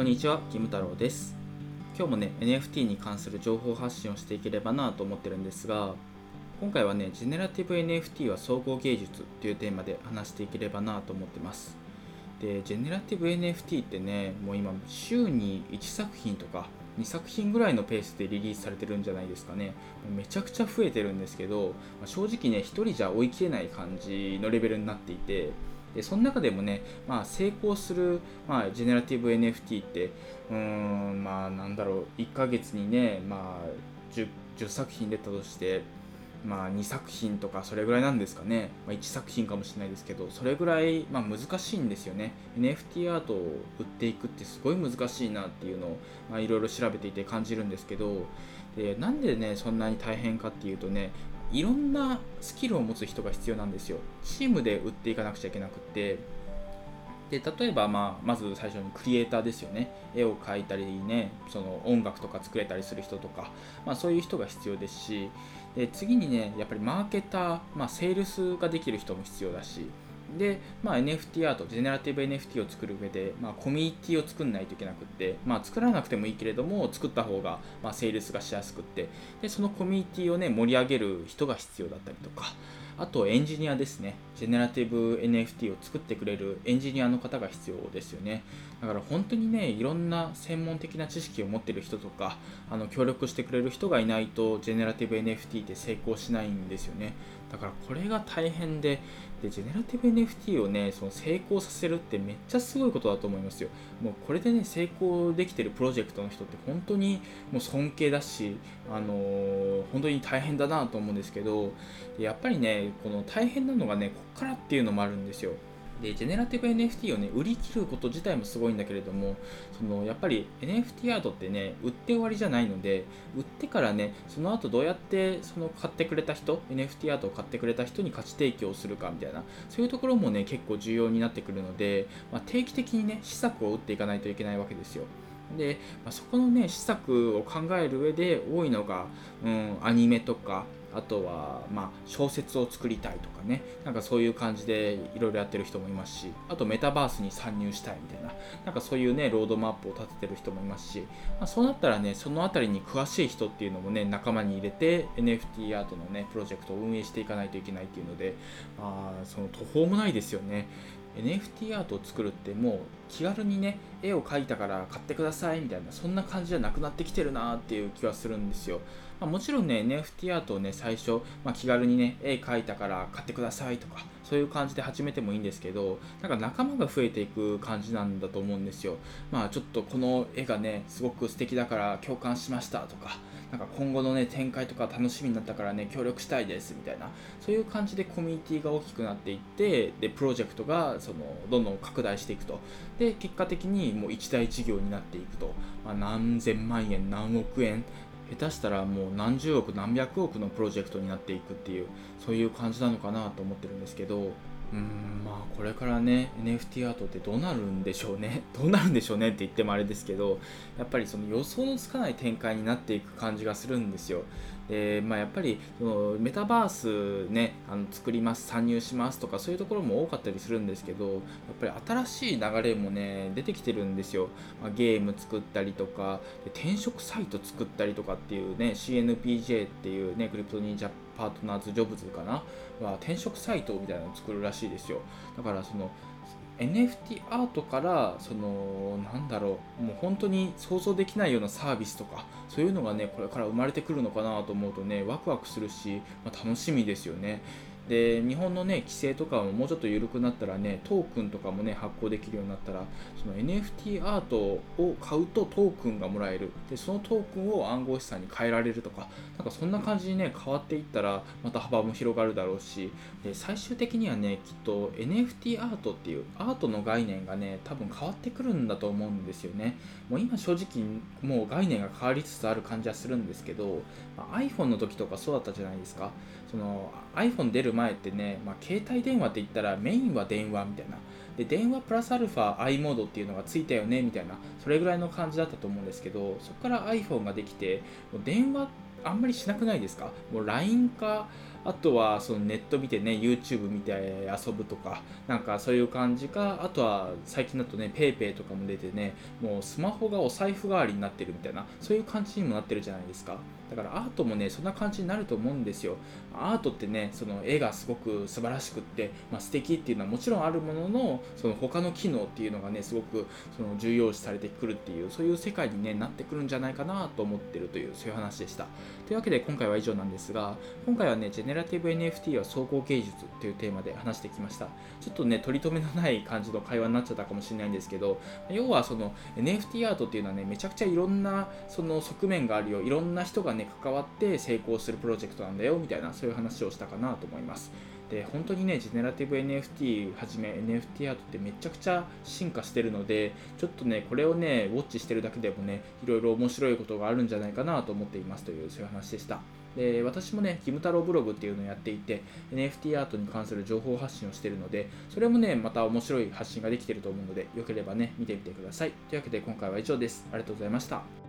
こんにちは、キム太郎です。今日もね、NFT に関する情報発信をしていければなと思ってるんですが、今回はね、ジェネラティブ NFT は総合芸術というテーマで話していければなと思ってます。で、ジェネラティブ NFT ってね、もう今、週に1作品とか2作品ぐらいのペースでリリースされてるんじゃないですかね。めちゃくちゃ増えてるんですけど、正直ね、1人じゃ追い切れない感じのレベルになっていて、でその中でもね、まあ、成功する、まあ、ジェネラティブ NFT ってうーんまあなんだろう1ヶ月にね、まあ10、10, 作品出たとしてまあ、2作品とかそれぐらいなんですかね、まあ、1作品かもしれないですけどそれぐらい、まあ、難しいんですよね。NFT アートを売っていくってすごい難しいなっていうのを、いろいろ調べていて感じるんですけどでなんでねそんなに大変かっていうとねいろんなスキルを持つ人が必要なんですよ。チームで売っていかなくちゃいけなくて。で例えば、まあ、まず最初にクリエイターですよね。絵を描いたりねその音楽とか作れたりする人とか、まあ、そういう人が必要ですし。で次にねやっぱりマーケター、まあ、セールスができる人も必要だし。で、まあ、NFT アート、ジェネラティブ NFT を作る上で、まあ、コミュニティを作んないといけなくって、まあ、作らなくてもいいけれども、作った方が、まあ、セールスがしやすくって、で、そのコミュニティをね、盛り上げる人が必要だったりとか、あとエンジニアですね。ジェネラティブ NFT を作ってくれるエンジニアの方が必要ですよね。だから本当にね、いろんな専門的な知識を持ってる人とか、あの協力してくれる人がいないと、ジェネラティブ NFT って成功しないんですよね。だからこれが大変で、で、ジェネラティブ NFT をね、その成功させるってめっちゃすごいことだと思いますよ。もうこれでね、成功できてるプロジェクトの人って本当にもう尊敬だし、あのー、本当に大変だなと思うんですけど、やっぱりね、この大変なのがね、こっからっていうのもあるんですよ。で、ジェネラティブ NFT をね、売り切ること自体もすごいんだけれども、そのやっぱり NFT アートってね、売って終わりじゃないので、売ってからね、その後どうやってその買ってくれた人、NFT アートを買ってくれた人に価値提供するかみたいな、そういうところもね、結構重要になってくるので、まあ、定期的にね、施策を打っていかないといけないわけですよ。で、まあ、そこのね、施策を考える上で多いのが、うん、アニメとか、あとは、まあ、小説を作りたいとかね、なんかそういう感じでいろいろやってる人もいますし、あとメタバースに参入したいみたいな、なんかそういうね、ロードマップを立ててる人もいますし、まあ、そうなったらね、その辺りに詳しい人っていうのもね、仲間に入れて NFT アートのね、プロジェクトを運営していかないといけないっていうので、まあ、その途方もないですよね。NFT アートを作るってもう気軽にね絵を描いたから買ってくださいみたいなそんな感じじゃなくなってきてるなっていう気はするんですよ、まあ、もちろんね NFT アートをね最初、まあ、気軽にね絵描いたから買ってくださいとかそういう感じで始めてもいいんですけどなんか仲間が増えていく感じなんだと思うんですよ。まあちょっとこの絵がねすごく素敵だから共感しましたとかなんか今後のね展開とか楽しみになったからね協力したいですみたいなそういう感じでコミュニティが大きくなっていってでプロジェクトがそのどんどん拡大していくと。で結果的にもう一大事業になっていくと、まあ、何千万円何億円下手したらもう何十億何百億のプロジェクトになっていくっていうそういう感じなのかなと思ってるんですけどうんまあこれからね NFT アートってどうなるんでしょうね。どうなるんでしょうねって言ってもあれですけどやっぱりその予想のつかない展開になっていく感じがするんですよ。でまあ、やっぱりそのメタバースねあの作ります参入しますとかそういうところも多かったりするんですけどやっぱり新しい流れもね出てきてるんですよ、まあ、ゲーム作ったりとか転職サイト作ったりとかっていうね CNPJ っていうねクリプト忍者パートナーズジョブズかな？は転職サイトみたいなのを作るらしいですよ。だからその NFT アートからそのなんだろうもう本当に想像できないようなサービスとかそういうのがねこれから生まれてくるのかなと思うとねワクワクするし、まあ、楽しみですよね。で日本のね規制とかももうちょっと緩くなったらねトークンとかもね発行できるようになったらその NFT アートを買うとトークンがもらえる。でそのトークンを暗号資産に変えられるとかなんかそんな感じにね変わっていったらまた幅も広がるだろうし。で最終的にはねきっと NFT アートっていうアートの概念がね多分変わってくるんだと思うんですよね。もう今正直もう概念が変わりつつある感じはするんですけど、まあ、iPhone の時とかそうだったじゃないですか。その iPhone 出る前前ってね、まあ、携帯電話って言ったらメインは電話みたいな。で電話プラスアルファ i モードっていうのがついたよねみたいな。それぐらいの感じだったと思うんですけどそこから iPhone ができてもう電話あんまりしなくないですか？もう LINE かあとはそのネット見てね YouTube 見て遊ぶとかなんかそういう感じかあとは最近だとね PayPay とかも出てねもうスマホがお財布代わりになってるみたいなそういう感じにもなってるじゃないですか。だからアートもねそんな感じになると思うんですよ。アートってねその絵がすごく素晴らしくって、まあ、素敵っていうのはもちろんあるもののその他の機能っていうのがねすごくその重要視されてくるっていうそういう世界に、ね、なってくるんじゃないかなと思ってるというそういう話でした。というわけで今回は以上なんですが今回はねジェネラティブ NFT は総合芸術というテーマで話してきました。ちょっとね取り留めのない感じの会話になっちゃったかもしれないんですけど要はその NFT アートっていうのはねめちゃくちゃいろんなその側面があるよ。いろんな人がね関わって成功するプロジェクトなんだよみたいなそういう話をしたかなと思います。で本当にねジェネラティブ NFT はじめ NFT アートってめちゃくちゃ進化してるのでちょっとねこれをねウォッチしてるだけでもねいろいろ面白いことがあるんじゃないかなと思っていますというそういう話でしたで私もね、キム太郎ブログっていうのをやっていて、NFT アートに関する情報発信をしているので、それもね、また面白い発信ができていると思うので、よければね、見てみてください。というわけで今回は以上です。ありがとうございました。